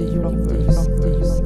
ていくっていう。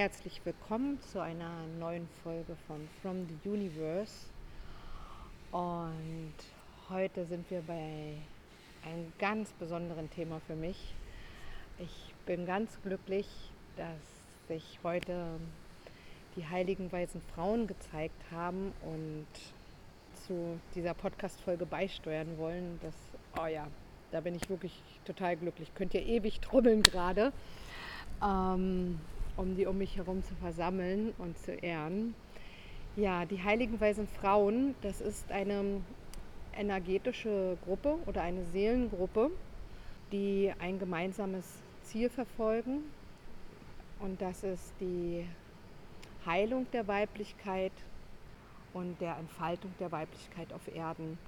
Herzlich willkommen zu einer neuen Folge von From the Universe. Und heute sind wir bei einem ganz besonderen Thema für mich. Ich bin ganz glücklich, dass sich heute die heiligen weisen Frauen gezeigt haben und zu dieser Podcast-Folge beisteuern wollen. Das, oh ja, da bin ich wirklich total glücklich. Könnt ihr ewig trommeln gerade. Ähm, um die um mich herum zu versammeln und zu ehren. Ja, die Heiligen Weisen Frauen, das ist eine energetische Gruppe oder eine Seelengruppe, die ein gemeinsames Ziel verfolgen. Und das ist die Heilung der Weiblichkeit und der Entfaltung der Weiblichkeit auf Erden.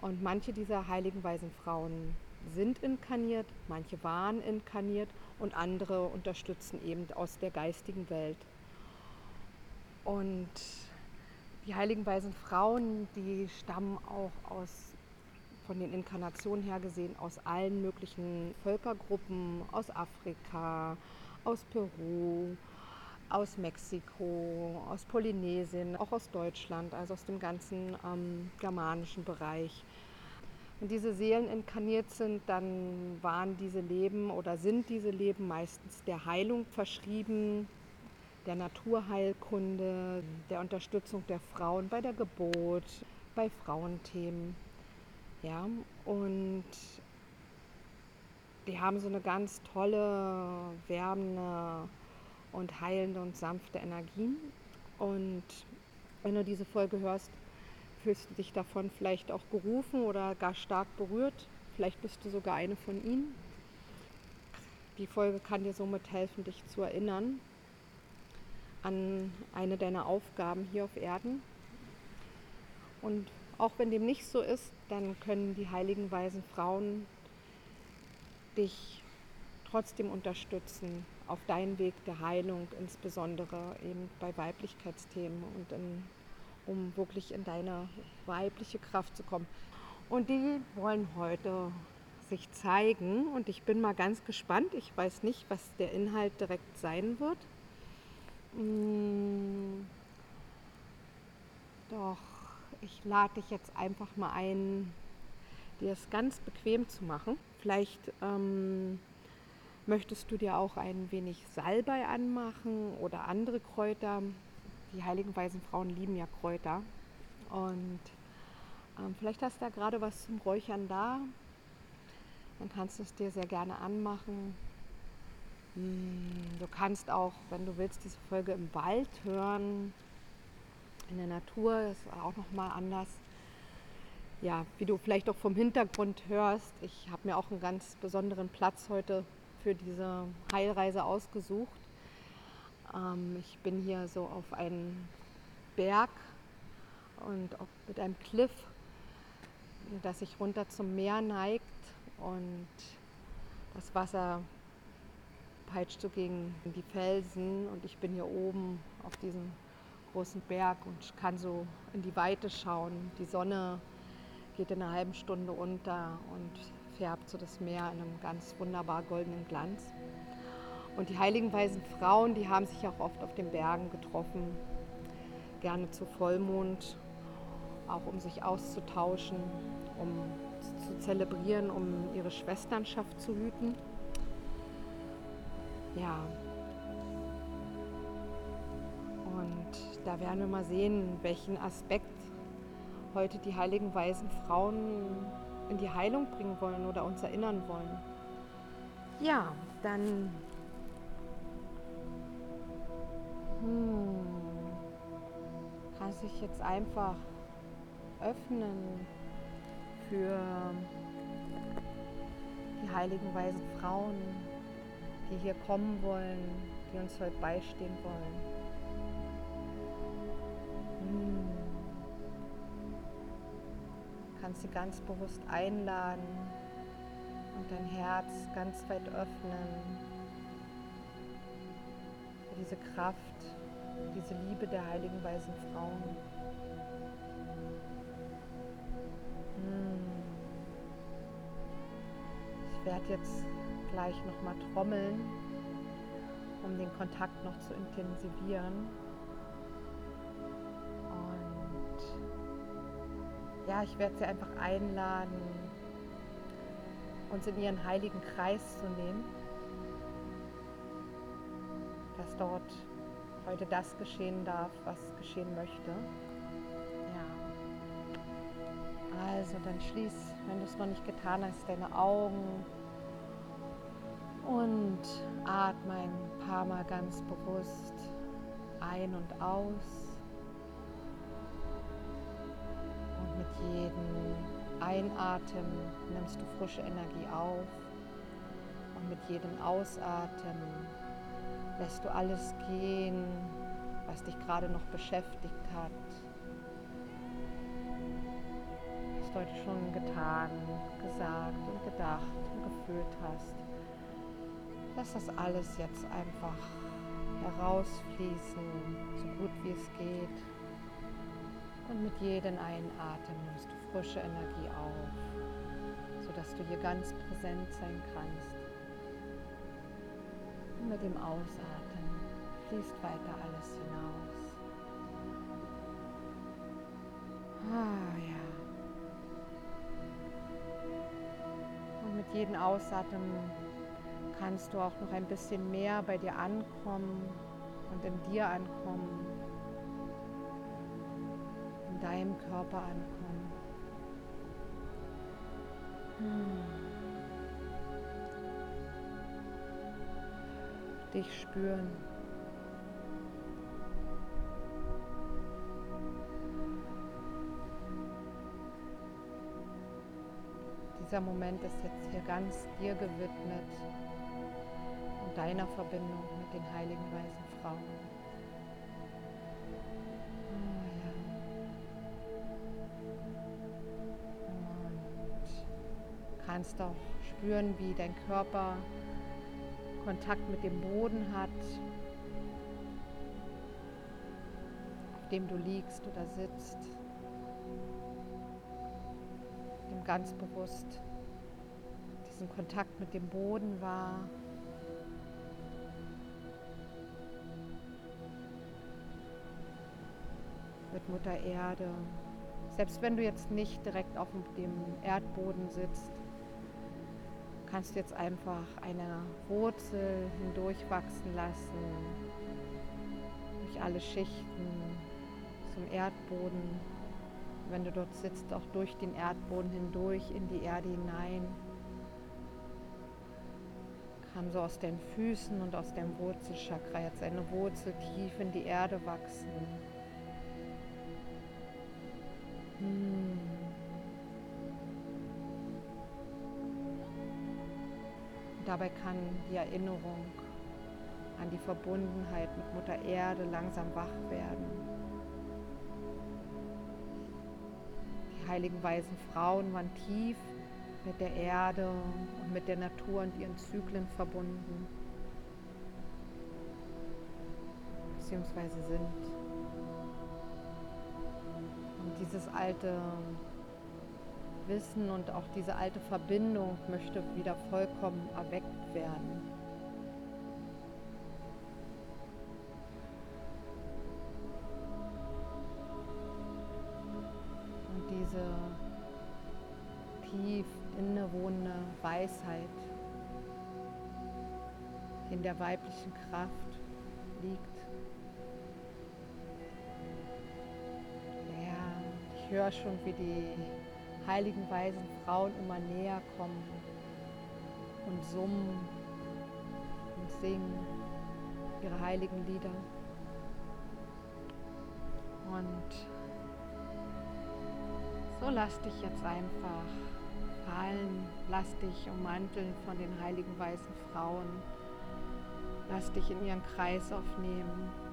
Und manche dieser heiligen weisen Frauen sind inkarniert, manche waren inkarniert und andere unterstützen eben aus der geistigen Welt. Und die heiligen weisen Frauen, die stammen auch aus, von den Inkarnationen her gesehen, aus allen möglichen Völkergruppen, aus Afrika, aus Peru, aus Mexiko, aus Polynesien, auch aus Deutschland, also aus dem ganzen ähm, germanischen Bereich. Wenn diese Seelen inkarniert sind, dann waren diese Leben oder sind diese Leben meistens der Heilung verschrieben, der Naturheilkunde, der Unterstützung der Frauen bei der Geburt, bei Frauenthemen. Ja, und die haben so eine ganz tolle, wärmende und heilende und sanfte Energien. Und wenn du diese Folge hörst, fühlst du dich davon vielleicht auch gerufen oder gar stark berührt. Vielleicht bist du sogar eine von ihnen. Die Folge kann dir somit helfen, dich zu erinnern an eine deiner Aufgaben hier auf Erden. Und auch wenn dem nicht so ist, dann können die heiligen weisen Frauen dich trotzdem unterstützen auf deinen Weg der Heilung, insbesondere eben bei Weiblichkeitsthemen und in um wirklich in deine weibliche Kraft zu kommen. Und die wollen heute sich zeigen und ich bin mal ganz gespannt. Ich weiß nicht, was der Inhalt direkt sein wird. Hm, doch, ich lade dich jetzt einfach mal ein, dir es ganz bequem zu machen. Vielleicht ähm, möchtest du dir auch ein wenig Salbei anmachen oder andere Kräuter die heiligen weisen Frauen lieben ja Kräuter. Und ähm, vielleicht hast du da gerade was zum Räuchern da. Dann kannst du es dir sehr gerne anmachen. Hm, du kannst auch, wenn du willst, diese Folge im Wald hören. In der Natur ist auch nochmal anders. Ja, wie du vielleicht auch vom Hintergrund hörst, ich habe mir auch einen ganz besonderen Platz heute für diese Heilreise ausgesucht. Ähm, ich bin hier so auf einem Berg und mit einem Cliff, das sich runter zum Meer neigt und das Wasser peitscht so gegen die Felsen und ich bin hier oben auf diesem großen Berg und kann so in die Weite schauen. Die Sonne geht in einer halben Stunde unter und färbt so das Meer in einem ganz wunderbar goldenen Glanz. Und die heiligen weisen Frauen, die haben sich auch oft auf den Bergen getroffen, gerne zu Vollmond, auch um sich auszutauschen, um zu zelebrieren, um ihre Schwesternschaft zu hüten. Ja. Und da werden wir mal sehen, welchen Aspekt heute die heiligen weisen Frauen in die Heilung bringen wollen oder uns erinnern wollen. Ja, dann hm. Kannst dich jetzt einfach öffnen für die heiligen weisen Frauen, die hier kommen wollen, die uns heute beistehen wollen. Hm. Kannst sie ganz bewusst einladen und dein Herz ganz weit öffnen diese Kraft, diese Liebe der heiligen weisen Frauen. Hm. Ich werde jetzt gleich nochmal trommeln um den Kontakt noch zu intensivieren. Und ja, ich werde sie einfach einladen, uns in ihren heiligen Kreis zu nehmen, dort heute das geschehen darf, was geschehen möchte. Ja. Also dann schließ, wenn du es noch nicht getan hast, deine Augen und atme ein paar Mal ganz bewusst ein und aus. Und mit jedem Einatmen nimmst du frische Energie auf. Und mit jedem Ausatmen lässt du alles gehen, was dich gerade noch beschäftigt hat. Was du heute schon getan, gesagt und gedacht und gefühlt hast. Lass das alles jetzt einfach herausfließen, so gut wie es geht. Und mit jedem Einatmen nimmst du frische Energie auf, sodass du hier ganz präsent sein kannst. Mit dem Ausatmen fließt weiter alles hinaus. Ah ja. Und mit jedem Ausatmen kannst du auch noch ein bisschen mehr bei dir ankommen und in dir ankommen, in deinem Körper ankommen. Hm. Dich spüren. Dieser Moment ist jetzt hier ganz dir gewidmet deiner Verbindung mit den heiligen weißen Frauen. Und kannst auch spüren, wie dein Körper Kontakt mit dem Boden hat, auf dem du liegst oder sitzt. Nimm ganz bewusst diesen Kontakt mit dem Boden wahr. mit Mutter Erde. Selbst wenn du jetzt nicht direkt auf dem Erdboden sitzt, kannst du jetzt einfach eine Wurzel hindurchwachsen lassen, durch alle Schichten zum Erdboden. Wenn du dort sitzt, auch durch den Erdboden hindurch in die Erde hinein. Kann so aus deinen Füßen und aus deinem Wurzelchakra jetzt eine Wurzel tief in die Erde wachsen. Hm. Dabei kann die Erinnerung an die Verbundenheit mit Mutter Erde langsam wach werden. Die heiligen weisen Frauen waren tief mit der Erde und mit der Natur und ihren Zyklen verbunden, beziehungsweise sind dieses alte Wissen und auch diese alte Verbindung möchte wieder vollkommen erweckt werden. Und diese tief innewohnende Weisheit in der weiblichen Kraft liegt Ich höre schon, wie die heiligen weisen Frauen immer näher kommen und summen und singen ihre heiligen Lieder. Und so lass dich jetzt einfach fallen, lass dich ummanteln von den heiligen weißen Frauen, lass dich in ihren Kreis aufnehmen.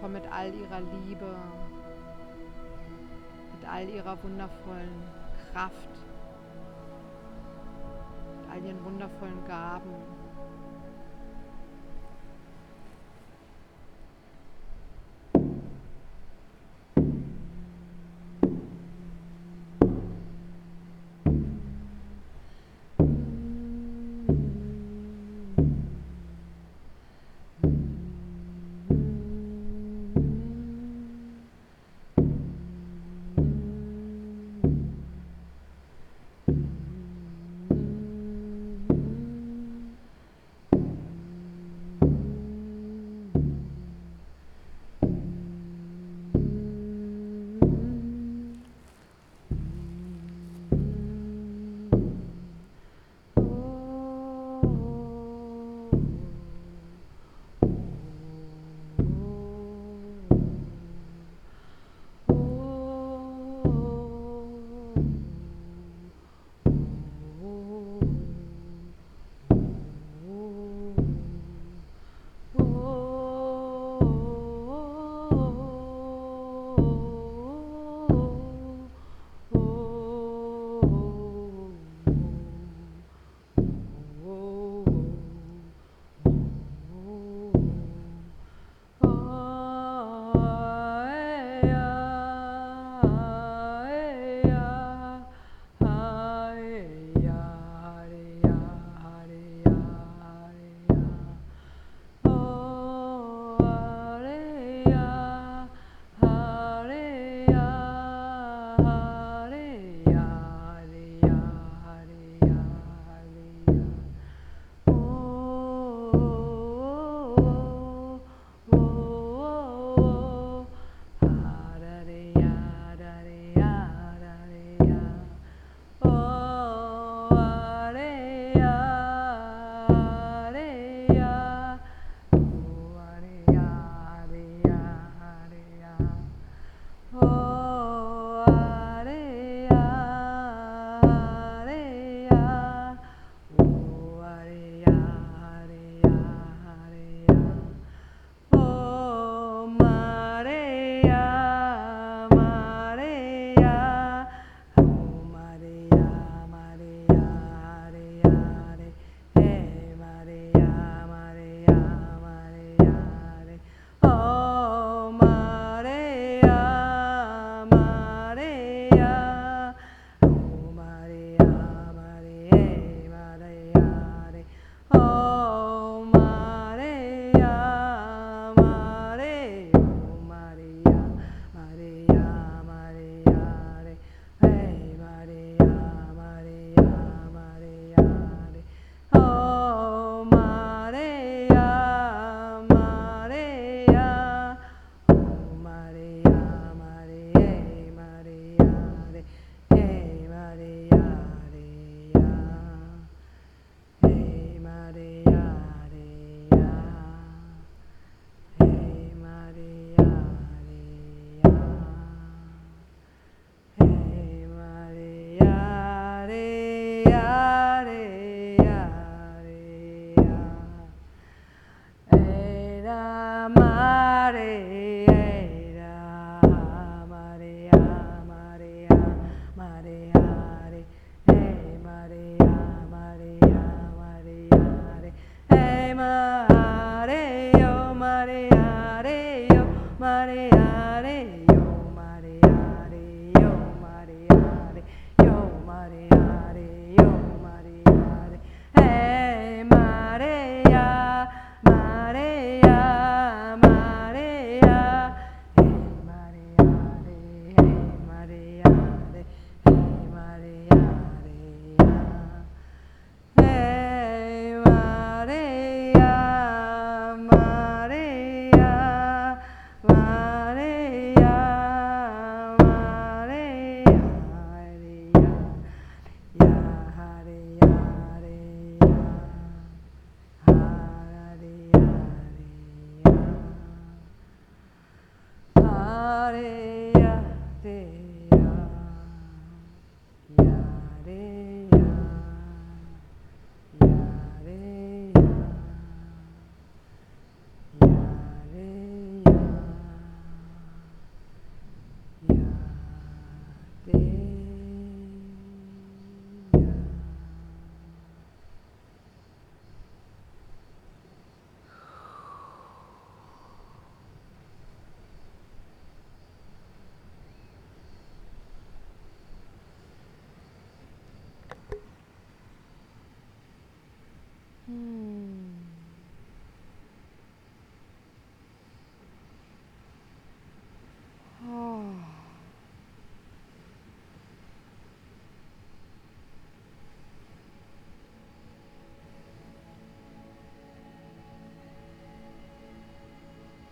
Komm mit all ihrer Liebe, mit all ihrer wundervollen Kraft, mit all ihren wundervollen Gaben.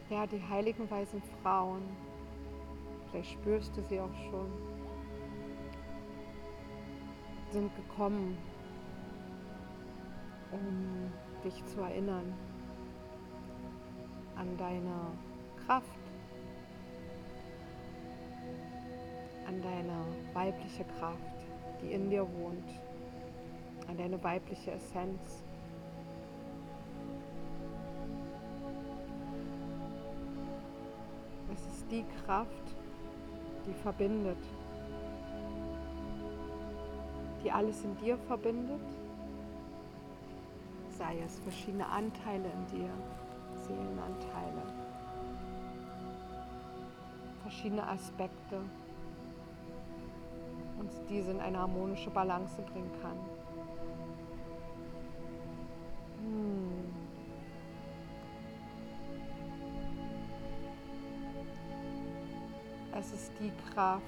Ja, die heiligen weißen Frauen, vielleicht spürst du sie auch schon, sind gekommen, um dich zu erinnern an deine Kraft, an deine weibliche Kraft, die in dir wohnt, an deine weibliche Essenz. Die Kraft, die verbindet, die alles in dir verbindet. Sei es verschiedene Anteile in dir, Seelenanteile, verschiedene Aspekte. Und diese in eine harmonische Balance bringen kann. Es ist die Kraft,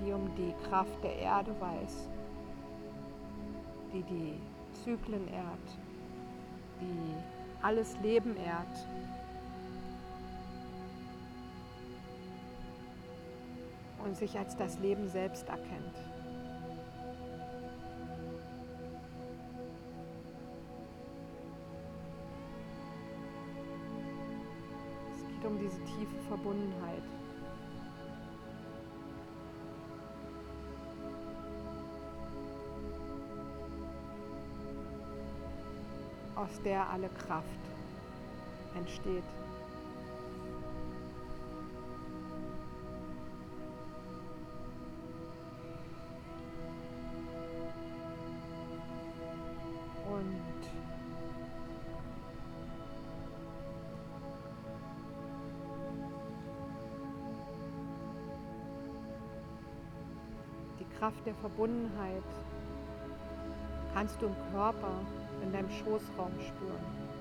die um die Kraft der Erde weiß die die Zyklen ehrt, die alles Leben ehrt. Und sich als das Leben selbst erkennt. Verbundenheit. aus der alle Kraft entsteht. Kraft der Verbundenheit kannst du im Körper in deinem Schoßraum spüren.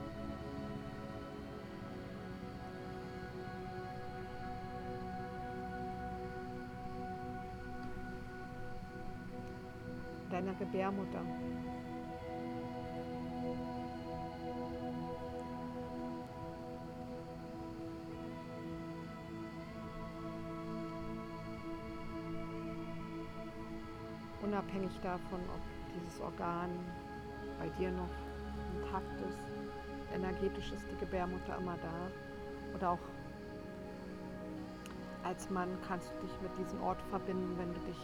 Deiner Gebärmutter. Unabhängig davon, ob dieses Organ bei dir noch intakt ist. Energetisch ist die Gebärmutter immer da. Oder auch als Mann kannst du dich mit diesem Ort verbinden, wenn du dich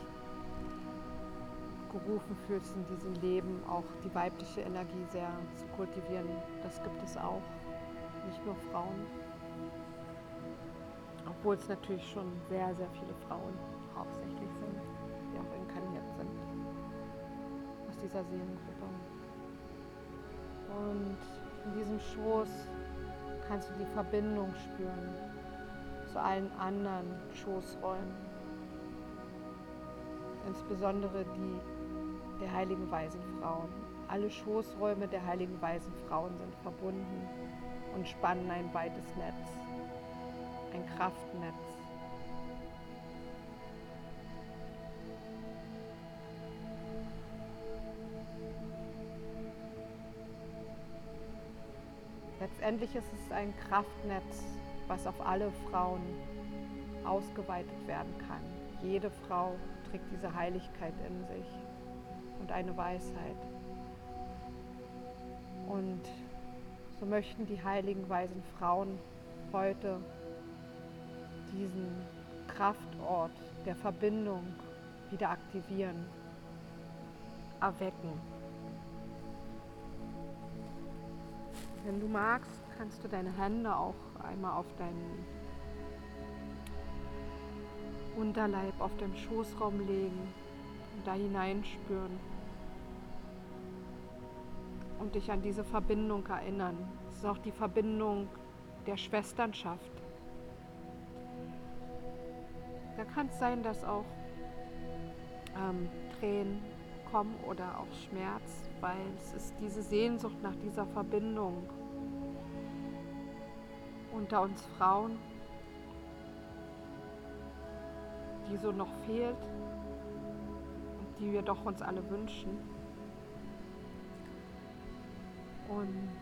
gerufen fühlst, in diesem Leben auch die weibliche Energie sehr zu kultivieren. Das gibt es auch, nicht nur Frauen. Obwohl es natürlich schon sehr, sehr viele Frauen hauptsächlich dieser Seelengruppe. Und in diesem Schoß kannst du die Verbindung spüren zu allen anderen Schoßräumen, insbesondere die der heiligen weisen Frauen. Alle Schoßräume der heiligen weisen Frauen sind verbunden und spannen ein weites Netz, ein Kraftnetz. Letztendlich ist es ein Kraftnetz, was auf alle Frauen ausgeweitet werden kann. Jede Frau trägt diese Heiligkeit in sich und eine Weisheit. Und so möchten die heiligen weisen Frauen heute diesen Kraftort der Verbindung wieder aktivieren, erwecken. Wenn du magst, kannst du deine Hände auch einmal auf deinen Unterleib, auf deinem Schoßraum legen und da hineinspüren und dich an diese Verbindung erinnern. Es ist auch die Verbindung der Schwesternschaft. Da kann es sein, dass auch ähm, Tränen bekommen oder auch Schmerz, weil es ist diese Sehnsucht nach dieser Verbindung unter uns Frauen, die so noch fehlt und die wir doch uns alle wünschen. Und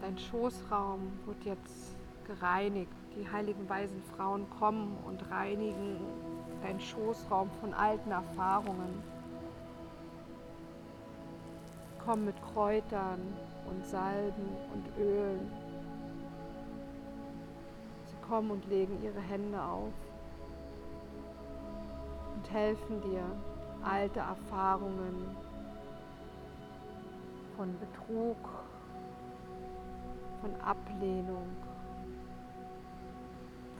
dein Schoßraum wird jetzt gereinigt. Die heiligen weisen Frauen kommen und reinigen deinen Schoßraum von alten Erfahrungen. Kommen mit Kräutern und Salben und Ölen. Sie kommen und legen ihre Hände auf und helfen dir, alte Erfahrungen von Betrug, von Ablehnung,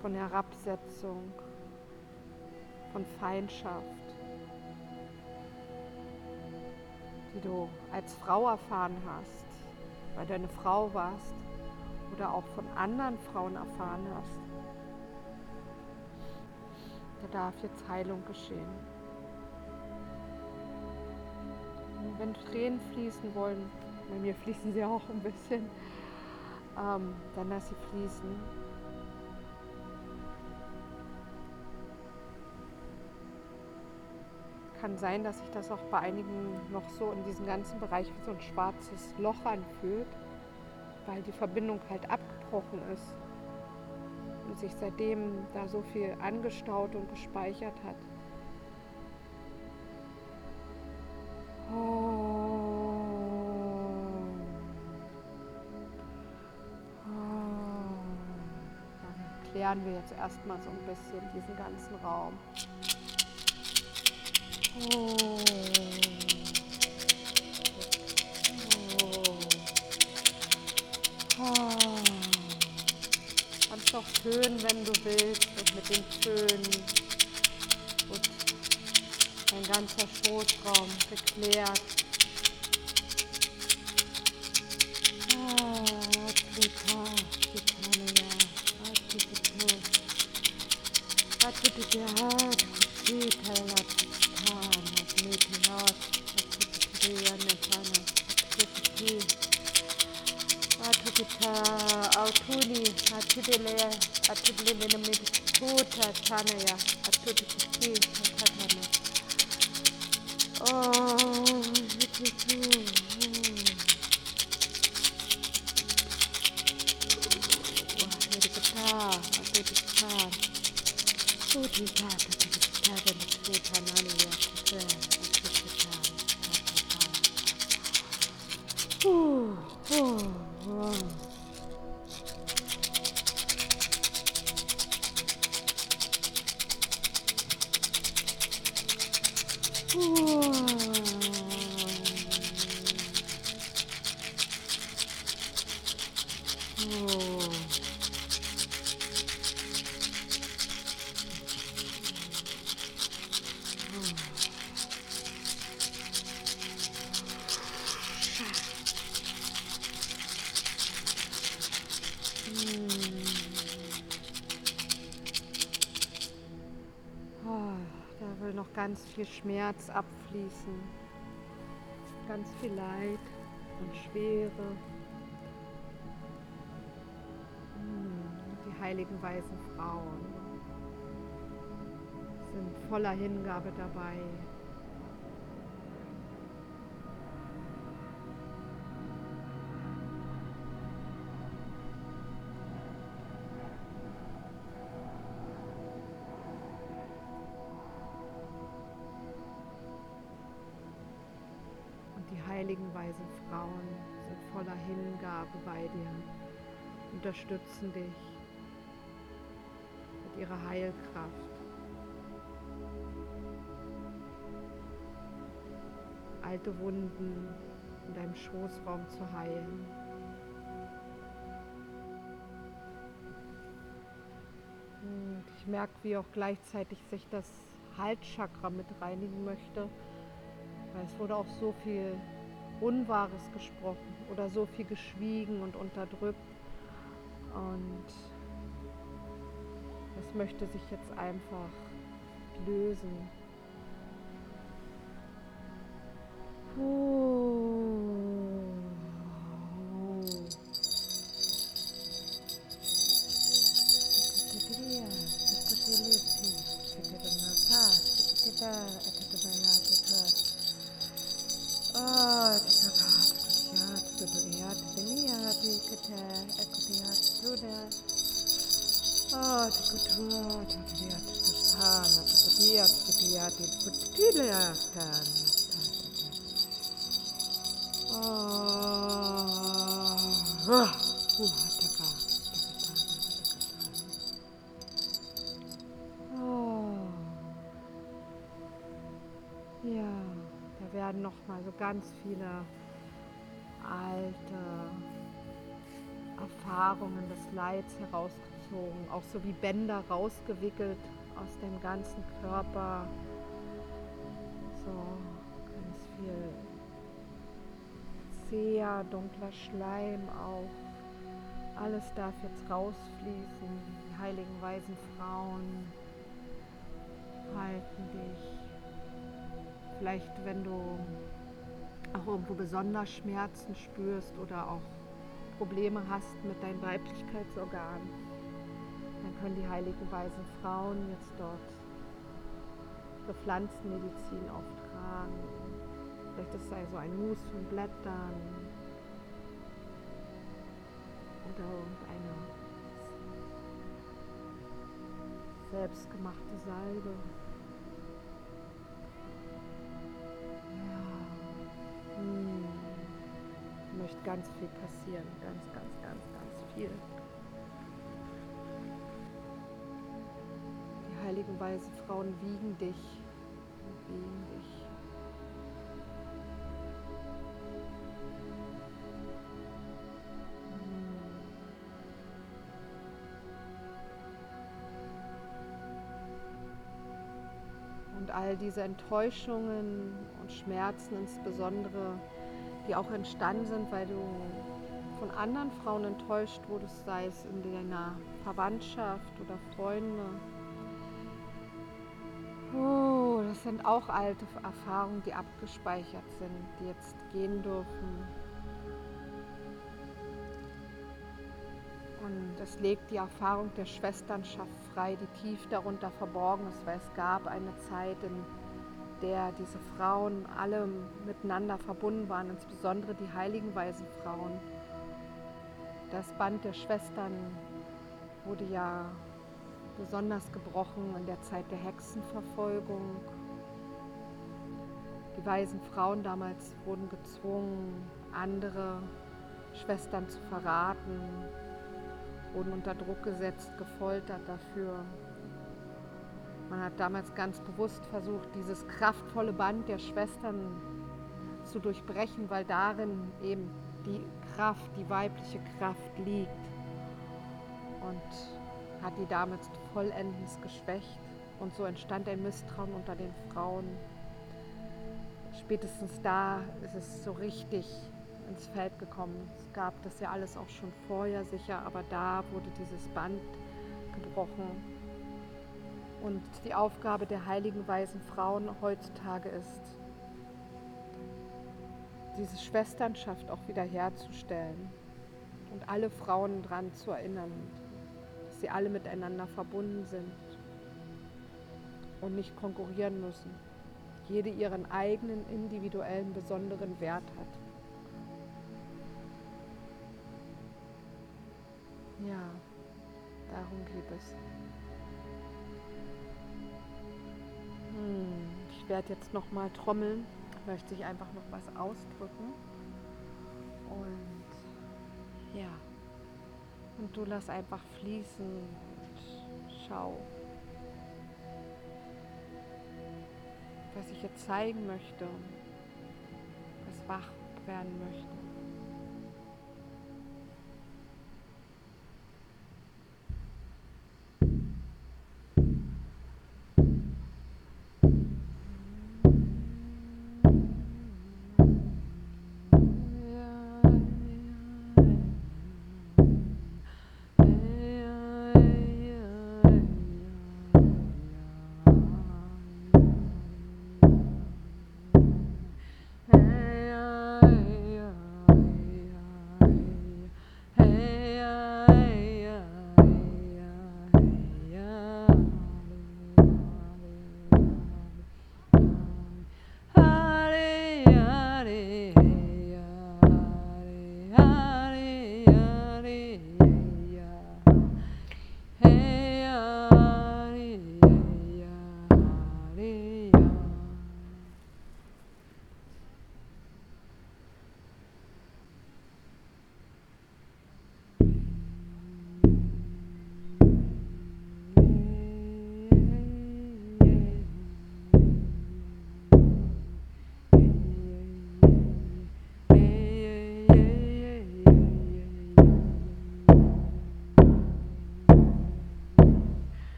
von Herabsetzung, von Feindschaft, die du als Frau erfahren hast, weil du eine Frau warst oder auch von anderen Frauen erfahren hast. Da darf jetzt Heilung geschehen. Und wenn Tränen fließen wollen, bei mir fließen sie auch ein bisschen, ähm, dann lass sie fließen. Kann sein, dass sich das auch bei einigen noch so in diesem ganzen Bereich wie so ein schwarzes Loch anfühlt, weil die Verbindung halt abgebrochen ist und sich seitdem da so viel angestaut und gespeichert hat. Oh. Oh. Klären wir jetzt erstmal so ein bisschen diesen ganzen Raum. Kannst auch föhnen, wenn du willst. Und mit dem Föhn wird dein ganzer Schoßraum geklärt. Ganz viel Schmerz abfließen, ganz viel Leid und Schwere. Hm, die heiligen weißen Frauen sind voller Hingabe dabei. Weisen Frauen sind voller Hingabe bei dir, unterstützen dich mit ihrer Heilkraft. Alte Wunden in deinem Schoßraum zu heilen. Und ich merke, wie auch gleichzeitig sich das Halschakra mit reinigen möchte, weil es wurde auch so viel Unwahres gesprochen oder so viel geschwiegen und unterdrückt. Und das möchte sich jetzt einfach lösen. Puh. Oh, die Kultur, die hat gestan, die hat die hat die Kultur getan. Oh, oh, taka, Oh, ja, da werden noch mal so ganz viele alte Erfahrungen des Leids herausgezogen, auch so wie Bänder rausgewickelt aus dem ganzen Körper. So ganz viel sehr dunkler Schleim auch. Alles darf jetzt rausfließen. Die heiligen weisen Frauen halten dich. Vielleicht, wenn du auch irgendwo besonders Schmerzen spürst oder auch Probleme hast mit deinen Weiblichkeitsorganen, dann können die heiligen weisen Frauen jetzt dort ihre Pflanzenmedizin auftragen. Vielleicht ist es so ein Mus von Blättern oder irgendeine selbstgemachte Salbe. möchte ganz viel passieren. Ganz, ganz, ganz, ganz viel. Heiligen weißen Frauen wiegen dich. Wiegen dich. Und all diese Enttäuschungen und Schmerzen insbesondere die auch entstanden sind, weil du von anderen Frauen enttäuscht wurdest, sei es in deiner Verwandtschaft oder Freunde. Das sind auch alte Erfahrungen, die abgespeichert sind, die jetzt gehen dürfen. Und es legt die Erfahrung der Schwesternschaft frei, die tief darunter verborgen ist, weil es gab eine Zeit, in der diese Frauen alle miteinander verbunden waren, insbesondere die heiligen weisen Frauen. Das Band der Schwestern wurde ja besonders gebrochen in der Zeit der Hexenverfolgung. Die weisen Frauen damals wurden gezwungen, andere Schwestern zu verraten, wurden unter Druck gesetzt, gefoltert dafür. Man hat damals ganz bewusst versucht, dieses kraftvolle Band der Schwestern zu durchbrechen, weil darin eben die Kraft, die weibliche Kraft liegt. Und hat die damals vollendens geschwächt. Und so entstand ein Misstrauen unter den Frauen. Spätestens da ist es so richtig ins Feld gekommen. Es gab das ja alles auch schon vorher sicher, aber da wurde dieses Band gebrochen und die Aufgabe der heiligen weisen Frauen heutzutage ist, diese Schwesternschaft auch wiederherzustellen und alle Frauen daran zu erinnern, dass sie alle miteinander verbunden sind und nicht konkurrieren müssen. Jede ihren eigenen individuellen besonderen Wert hat. Ja, darum geht es. Hm, ich werde jetzt noch mal trommeln, möchte ich einfach noch was ausdrücken. Und ja, und du lass einfach fließen und schau, was ich jetzt zeigen möchte, was wach werden möchte.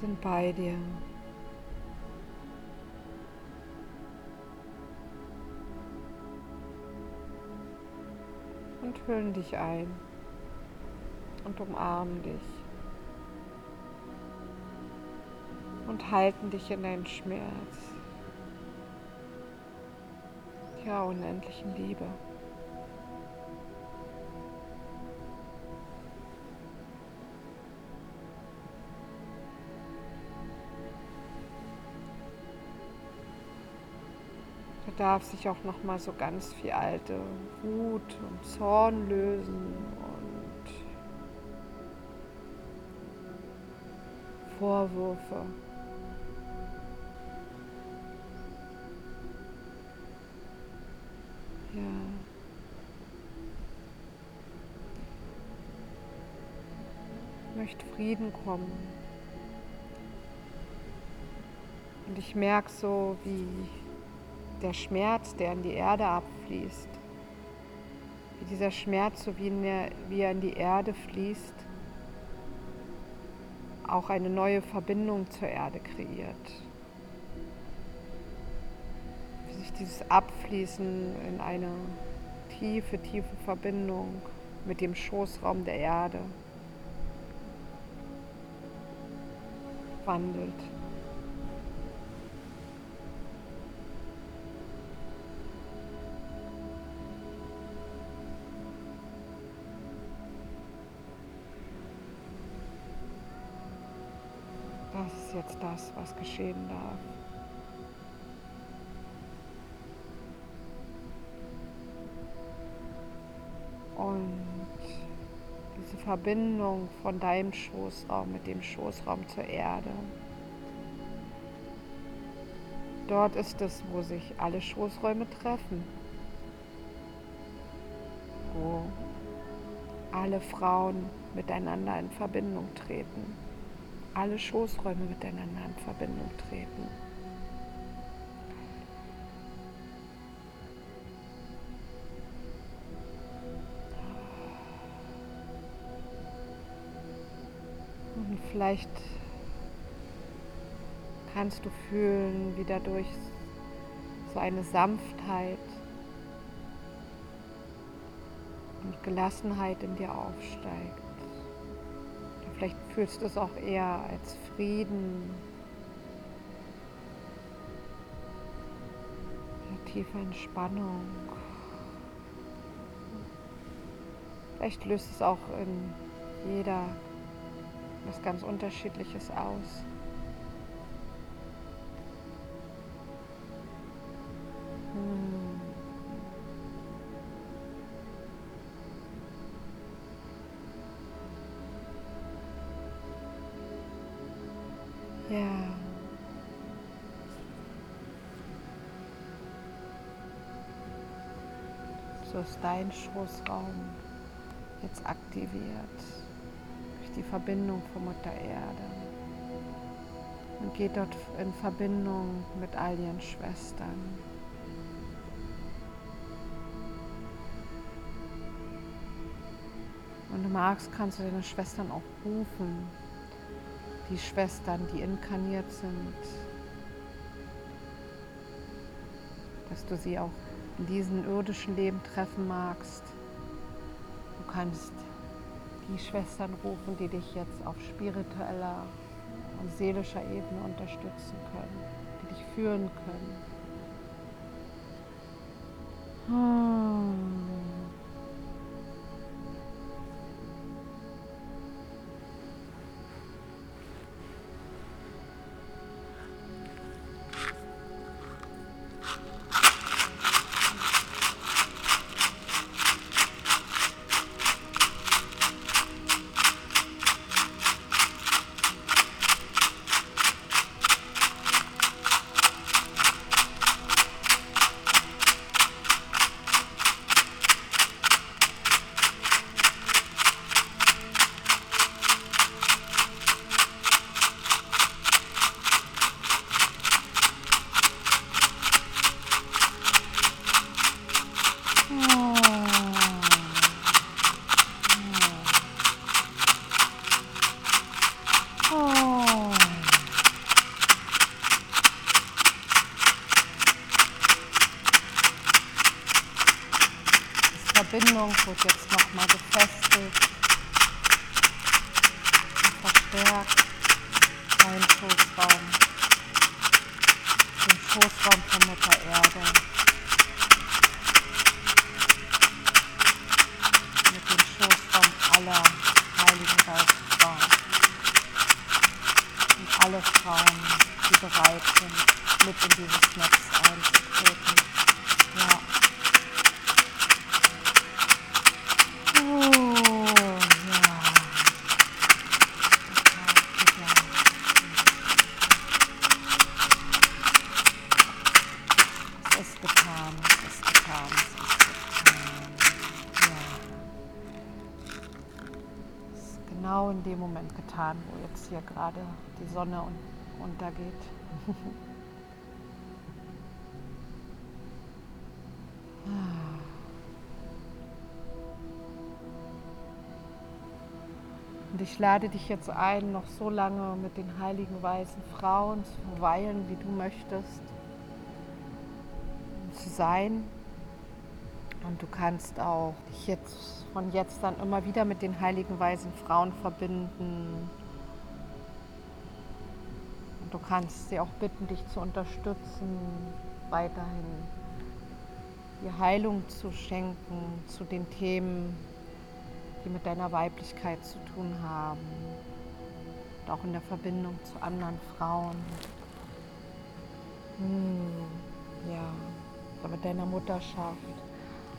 Sind bei dir. Und hüllen dich ein und umarmen dich und halten dich in deinen Schmerz, ja unendlichen Liebe. Darf sich auch noch mal so ganz viel alte Wut und Zorn lösen und Vorwürfe. Ja. möchte Frieden kommen. Und ich merke so, wie der Schmerz, der in die Erde abfließt, wie dieser Schmerz, so wie, der, wie er in die Erde fließt, auch eine neue Verbindung zur Erde kreiert. Wie sich dieses Abfließen in eine tiefe, tiefe Verbindung mit dem Schoßraum der Erde wandelt. Ist jetzt das, was geschehen darf. Und diese Verbindung von deinem Schoßraum mit dem Schoßraum zur Erde. Dort ist es, wo sich alle Schoßräume treffen. Wo alle Frauen miteinander in Verbindung treten alle Schoßräume miteinander in Verbindung treten. Und vielleicht kannst du fühlen, wie dadurch so eine Sanftheit und Gelassenheit in dir aufsteigt. Vielleicht fühlst du es auch eher als Frieden, eine tiefe Entspannung. Vielleicht löst es auch in jeder was ganz Unterschiedliches aus. Ist dein Schoßraum jetzt aktiviert durch die Verbindung von Mutter Erde. Und geht dort in Verbindung mit all ihren Schwestern. Wenn du magst, kannst du deine Schwestern auch rufen. Die Schwestern, die inkarniert sind, dass du sie auch in diesem irdischen Leben treffen magst. Du kannst die Schwestern rufen, die dich jetzt auf spiritueller und seelischer Ebene unterstützen können, die dich führen können. Dem Moment getan, wo jetzt hier gerade die Sonne untergeht. Und ich lade dich jetzt ein, noch so lange mit den heiligen weißen Frauen zu verweilen, wie du möchtest, zu sein. Und du kannst auch dich jetzt von jetzt an immer wieder mit den heiligen weisen Frauen verbinden. Und du kannst sie auch bitten, dich zu unterstützen, weiterhin die Heilung zu schenken zu den Themen, die mit deiner Weiblichkeit zu tun haben. Und auch in der Verbindung zu anderen Frauen. Hm, ja, mit deiner Mutterschaft.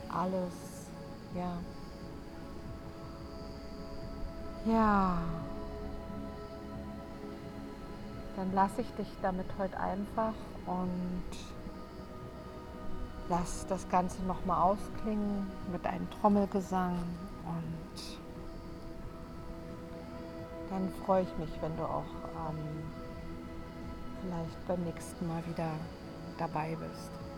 Alles, ja. Ja. Dann lasse ich dich damit heute einfach und lass das Ganze nochmal ausklingen mit einem Trommelgesang und dann freue ich mich, wenn du auch ähm, vielleicht beim nächsten Mal wieder dabei bist.